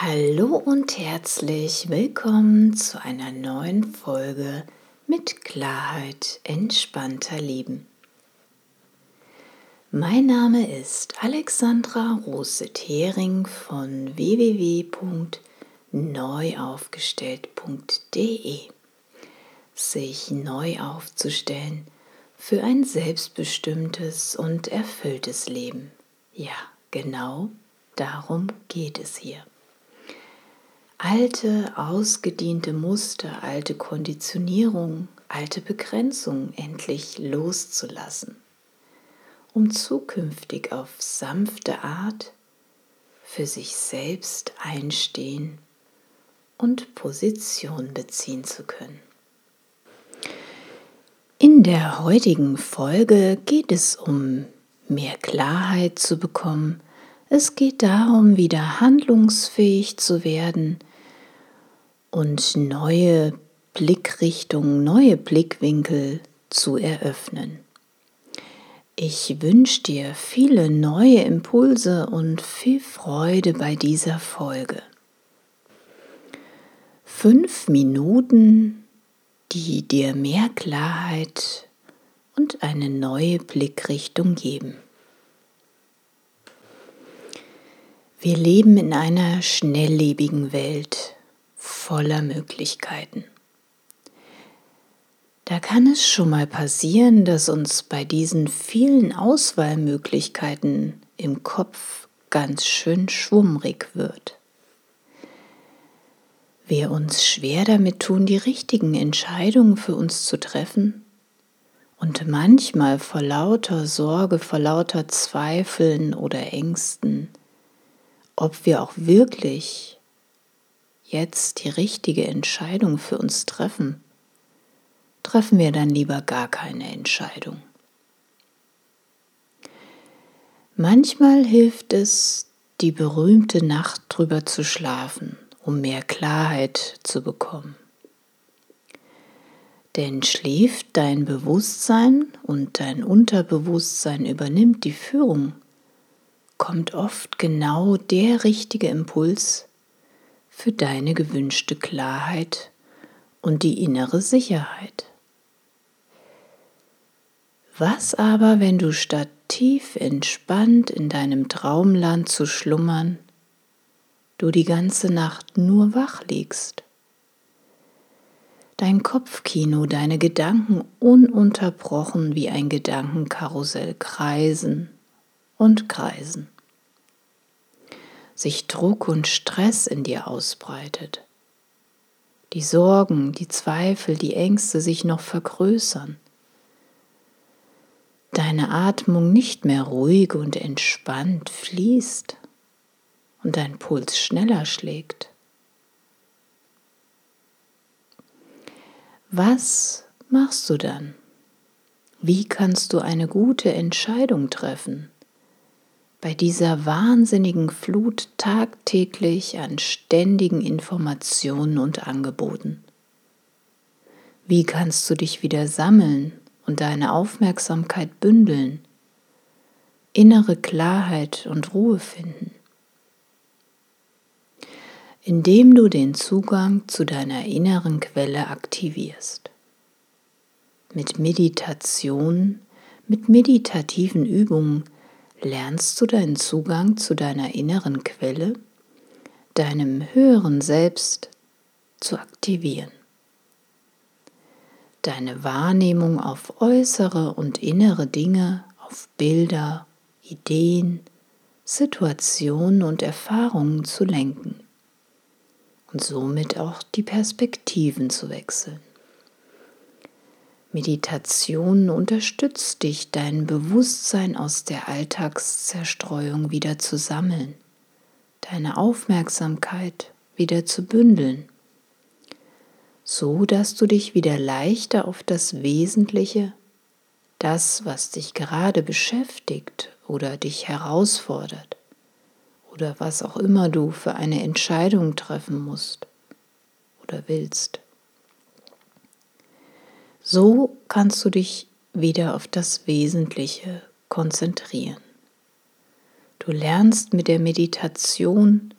Hallo und herzlich willkommen zu einer neuen Folge mit Klarheit entspannter Leben. Mein Name ist Alexandra Rose-Thering von www.neuaufgestellt.de. Sich neu aufzustellen für ein selbstbestimmtes und erfülltes Leben. Ja, genau darum geht es hier alte, ausgediente Muster, alte Konditionierung, alte Begrenzungen endlich loszulassen, um zukünftig auf sanfte Art für sich selbst einstehen und Position beziehen zu können. In der heutigen Folge geht es um mehr Klarheit zu bekommen. Es geht darum, wieder handlungsfähig zu werden und neue Blickrichtungen, neue Blickwinkel zu eröffnen. Ich wünsche dir viele neue Impulse und viel Freude bei dieser Folge. Fünf Minuten, die dir mehr Klarheit und eine neue Blickrichtung geben. Wir leben in einer schnelllebigen Welt voller Möglichkeiten. Da kann es schon mal passieren, dass uns bei diesen vielen Auswahlmöglichkeiten im Kopf ganz schön schwummrig wird. Wir uns schwer damit tun, die richtigen Entscheidungen für uns zu treffen und manchmal vor lauter Sorge, vor lauter Zweifeln oder Ängsten, ob wir auch wirklich jetzt die richtige Entscheidung für uns treffen, treffen wir dann lieber gar keine Entscheidung. Manchmal hilft es, die berühmte Nacht drüber zu schlafen, um mehr Klarheit zu bekommen. Denn schläft dein Bewusstsein und dein Unterbewusstsein übernimmt die Führung, kommt oft genau der richtige Impuls, für deine gewünschte Klarheit und die innere Sicherheit. Was aber, wenn du statt tief entspannt in deinem Traumland zu schlummern, du die ganze Nacht nur wach liegst? Dein Kopfkino, deine Gedanken ununterbrochen wie ein Gedankenkarussell kreisen und kreisen sich Druck und Stress in dir ausbreitet. Die Sorgen, die Zweifel, die Ängste sich noch vergrößern. Deine Atmung nicht mehr ruhig und entspannt fließt und dein Puls schneller schlägt. Was machst du dann? Wie kannst du eine gute Entscheidung treffen? Bei dieser wahnsinnigen Flut tagtäglich an ständigen Informationen und Angeboten? Wie kannst du dich wieder sammeln und deine Aufmerksamkeit bündeln, innere Klarheit und Ruhe finden? Indem du den Zugang zu deiner inneren Quelle aktivierst. Mit Meditation, mit meditativen Übungen lernst du deinen Zugang zu deiner inneren Quelle, deinem höheren Selbst zu aktivieren. Deine Wahrnehmung auf äußere und innere Dinge, auf Bilder, Ideen, Situationen und Erfahrungen zu lenken und somit auch die Perspektiven zu wechseln. Meditation unterstützt dich, dein Bewusstsein aus der Alltagszerstreuung wieder zu sammeln, deine Aufmerksamkeit wieder zu bündeln, so dass du dich wieder leichter auf das Wesentliche, das, was dich gerade beschäftigt oder dich herausfordert oder was auch immer du für eine Entscheidung treffen musst oder willst, so kannst du dich wieder auf das Wesentliche konzentrieren. Du lernst mit der Meditation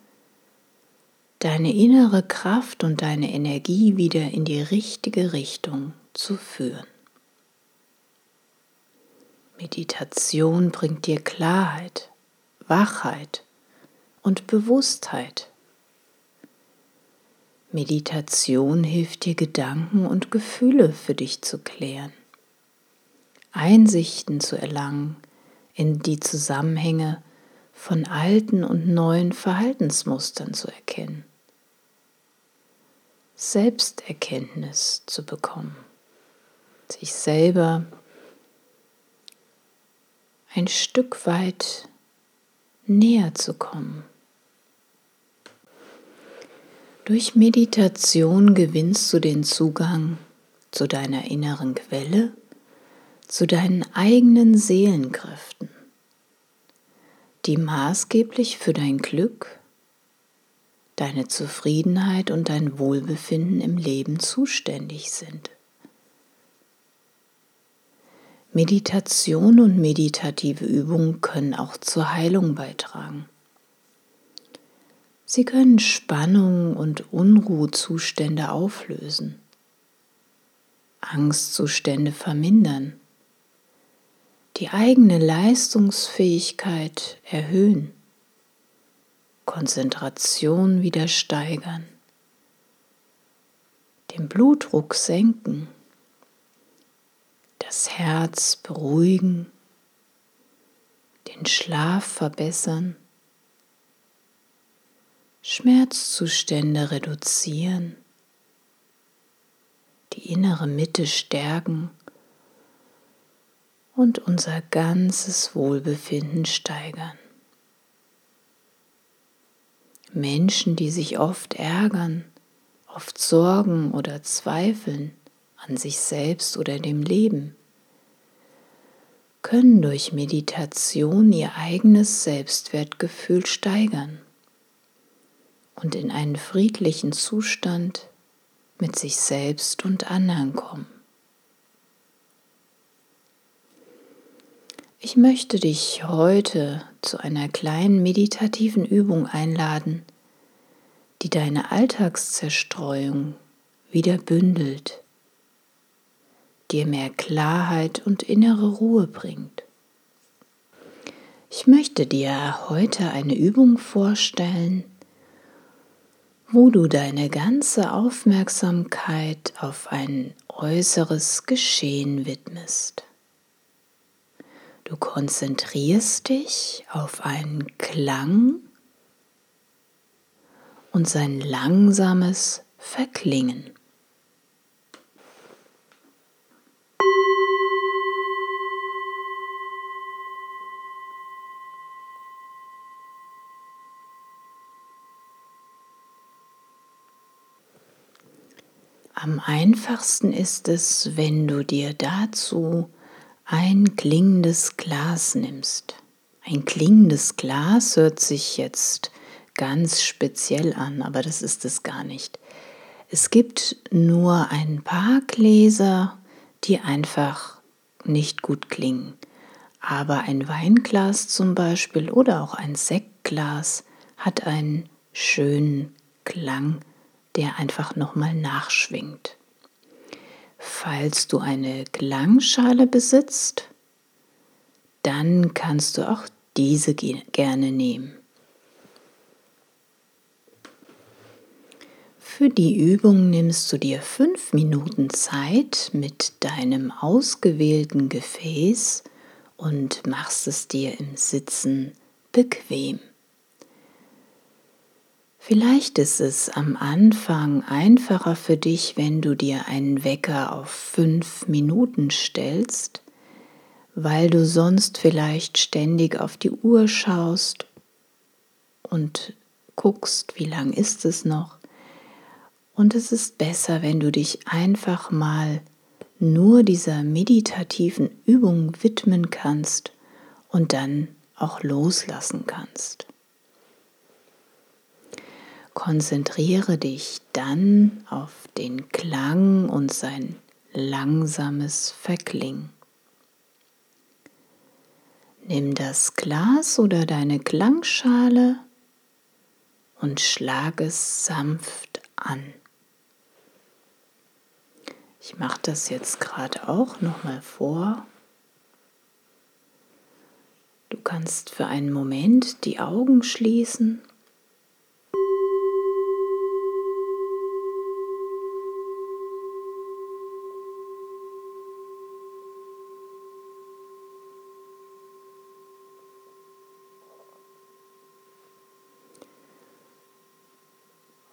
deine innere Kraft und deine Energie wieder in die richtige Richtung zu führen. Meditation bringt dir Klarheit, Wachheit und Bewusstheit. Meditation hilft dir Gedanken und Gefühle für dich zu klären, Einsichten zu erlangen in die Zusammenhänge von alten und neuen Verhaltensmustern zu erkennen, Selbsterkenntnis zu bekommen, sich selber ein Stück weit näher zu kommen. Durch Meditation gewinnst du den Zugang zu deiner inneren Quelle, zu deinen eigenen Seelenkräften, die maßgeblich für dein Glück, deine Zufriedenheit und dein Wohlbefinden im Leben zuständig sind. Meditation und meditative Übungen können auch zur Heilung beitragen. Sie können Spannung und Unruhezustände auflösen, Angstzustände vermindern, die eigene Leistungsfähigkeit erhöhen, Konzentration wieder steigern, den Blutdruck senken das Herz beruhigen, den Schlaf verbessern, Schmerzzustände reduzieren, die innere Mitte stärken und unser ganzes Wohlbefinden steigern. Menschen, die sich oft ärgern, oft sorgen oder zweifeln an sich selbst oder dem Leben, können durch Meditation ihr eigenes Selbstwertgefühl steigern und in einen friedlichen Zustand mit sich selbst und anderen kommen. Ich möchte dich heute zu einer kleinen meditativen Übung einladen, die deine Alltagszerstreuung wieder bündelt dir mehr Klarheit und innere Ruhe bringt. Ich möchte dir heute eine Übung vorstellen, wo du deine ganze Aufmerksamkeit auf ein äußeres Geschehen widmest. Du konzentrierst dich auf einen Klang und sein langsames Verklingen. Am einfachsten ist es, wenn du dir dazu ein klingendes Glas nimmst. Ein klingendes Glas hört sich jetzt ganz speziell an, aber das ist es gar nicht. Es gibt nur ein paar Gläser, die einfach nicht gut klingen. Aber ein Weinglas zum Beispiel oder auch ein Sektglas hat einen schönen Klang der einfach nochmal nachschwingt. Falls du eine Klangschale besitzt, dann kannst du auch diese gerne nehmen. Für die Übung nimmst du dir fünf Minuten Zeit mit deinem ausgewählten Gefäß und machst es dir im Sitzen bequem. Vielleicht ist es am Anfang einfacher für dich, wenn du dir einen Wecker auf fünf Minuten stellst, weil du sonst vielleicht ständig auf die Uhr schaust und guckst, wie lang ist es noch. Und es ist besser, wenn du dich einfach mal nur dieser meditativen Übung widmen kannst und dann auch loslassen kannst. Konzentriere dich dann auf den Klang und sein langsames Verklingen. Nimm das Glas oder deine Klangschale und schlag es sanft an. Ich mache das jetzt gerade auch noch mal vor. Du kannst für einen Moment die Augen schließen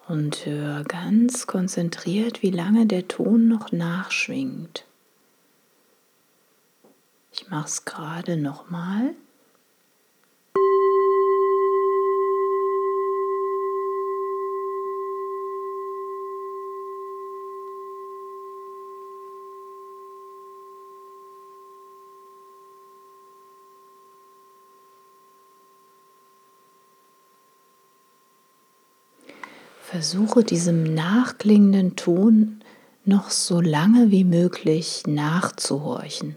und hör ganz konzentriert, wie lange der Ton noch nachschwingt. Ich mache es gerade nochmal. Versuche diesem nachklingenden Ton noch so lange wie möglich nachzuhorchen.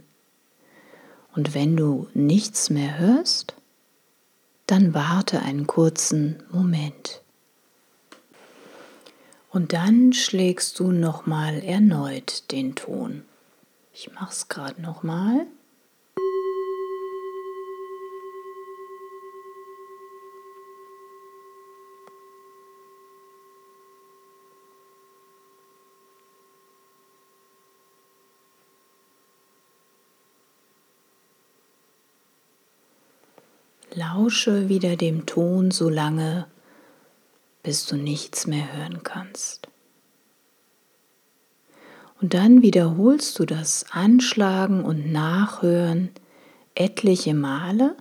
Und wenn du nichts mehr hörst, dann warte einen kurzen Moment. Und dann schlägst du nochmal erneut den Ton. Ich mache es gerade nochmal. Lausche wieder dem Ton so lange, bis du nichts mehr hören kannst. Und dann wiederholst du das Anschlagen und Nachhören etliche Male,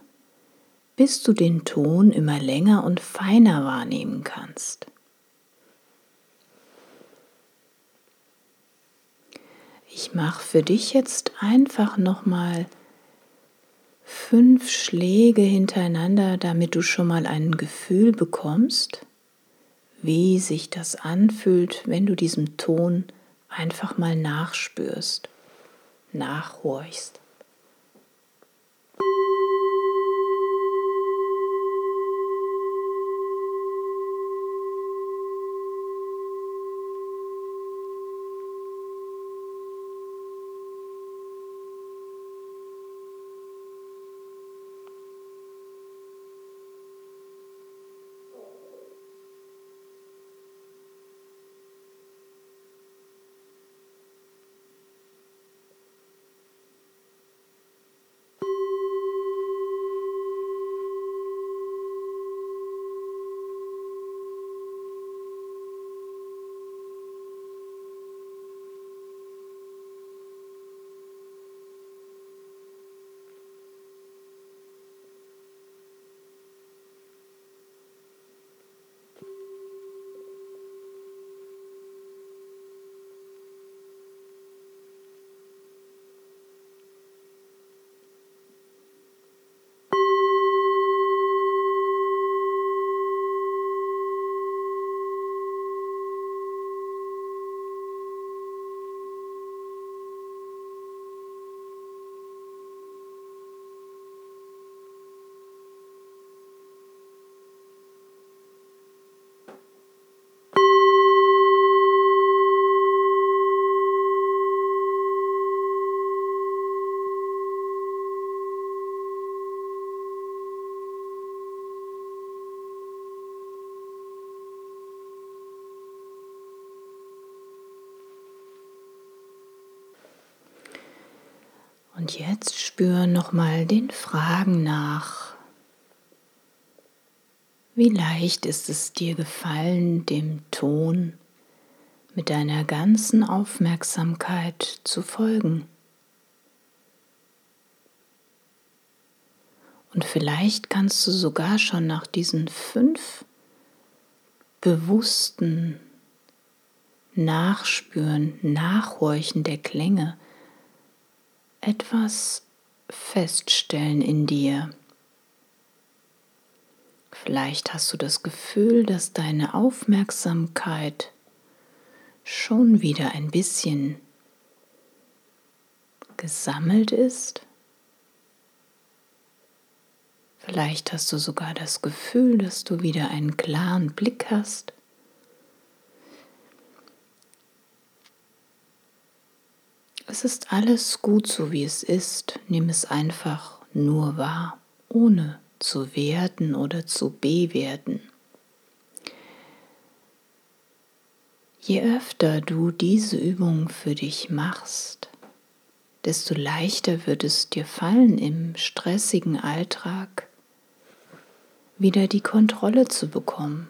bis du den Ton immer länger und feiner wahrnehmen kannst. Ich mache für dich jetzt einfach nochmal fünf Schläge hintereinander, damit du schon mal ein Gefühl bekommst, wie sich das anfühlt, wenn du diesem Ton einfach mal nachspürst, nachhorchst. Und jetzt spür nochmal den Fragen nach. Wie leicht ist es dir gefallen, dem Ton mit deiner ganzen Aufmerksamkeit zu folgen? Und vielleicht kannst du sogar schon nach diesen fünf bewussten Nachspüren, Nachhorchen der Klänge etwas feststellen in dir. Vielleicht hast du das Gefühl, dass deine Aufmerksamkeit schon wieder ein bisschen gesammelt ist. Vielleicht hast du sogar das Gefühl, dass du wieder einen klaren Blick hast. Es ist alles gut so, wie es ist. Nimm es einfach nur wahr, ohne zu werten oder zu bewerten. Je öfter du diese Übung für dich machst, desto leichter wird es dir fallen, im stressigen Alltag wieder die Kontrolle zu bekommen,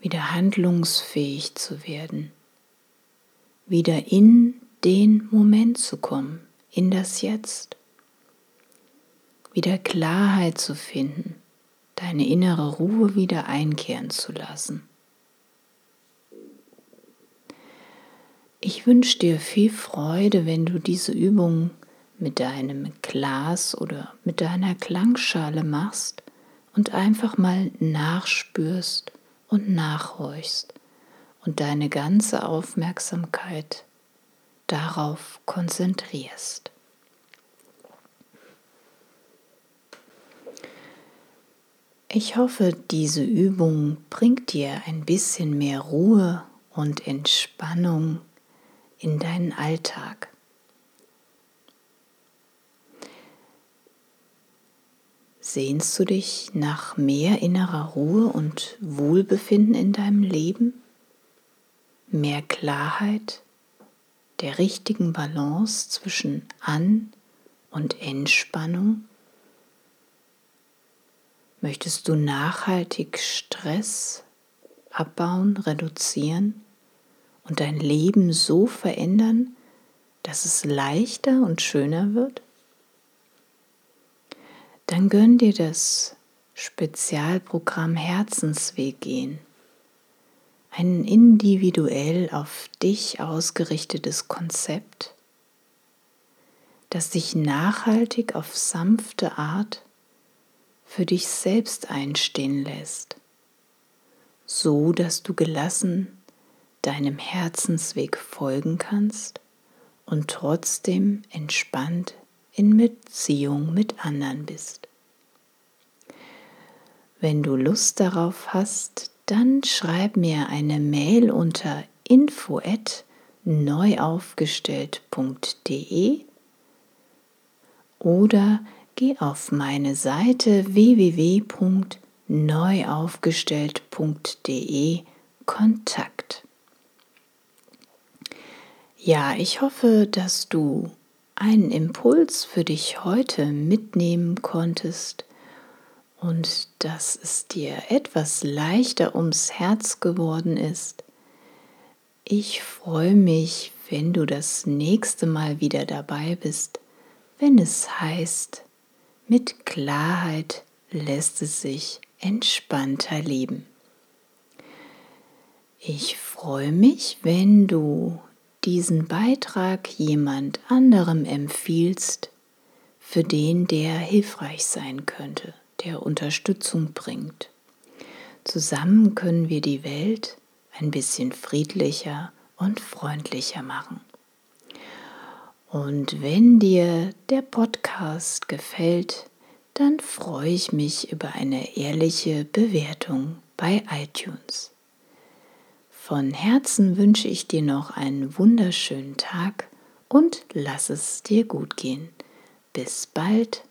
wieder handlungsfähig zu werden, wieder in den Moment zu kommen, in das Jetzt, wieder Klarheit zu finden, deine innere Ruhe wieder einkehren zu lassen. Ich wünsche dir viel Freude, wenn du diese Übung mit deinem Glas oder mit deiner Klangschale machst und einfach mal nachspürst und nachhorchst und deine ganze Aufmerksamkeit darauf konzentrierst. Ich hoffe, diese Übung bringt dir ein bisschen mehr Ruhe und Entspannung in deinen Alltag. Sehnst du dich nach mehr innerer Ruhe und Wohlbefinden in deinem Leben? Mehr Klarheit, der richtigen Balance zwischen An- und Entspannung? Möchtest du nachhaltig Stress abbauen, reduzieren und dein Leben so verändern, dass es leichter und schöner wird? dann gönn dir das Spezialprogramm Herzensweg gehen. Ein individuell auf dich ausgerichtetes Konzept, das dich nachhaltig auf sanfte Art für dich selbst einstehen lässt, so dass du gelassen deinem Herzensweg folgen kannst und trotzdem entspannt in Beziehung mit anderen bist. Wenn du Lust darauf hast, dann schreib mir eine Mail unter info neuaufgestellt.de oder geh auf meine Seite www.neuaufgestellt.de Kontakt. Ja, ich hoffe, dass du einen Impuls für dich heute mitnehmen konntest und dass es dir etwas leichter ums Herz geworden ist. Ich freue mich, wenn du das nächste Mal wieder dabei bist, wenn es heißt, mit Klarheit lässt es sich entspannter leben. Ich freue mich, wenn du diesen Beitrag jemand anderem empfiehlst, für den der hilfreich sein könnte, der Unterstützung bringt. Zusammen können wir die Welt ein bisschen friedlicher und freundlicher machen. Und wenn dir der Podcast gefällt, dann freue ich mich über eine ehrliche Bewertung bei iTunes. Von Herzen wünsche ich dir noch einen wunderschönen Tag und lass es dir gut gehen. Bis bald,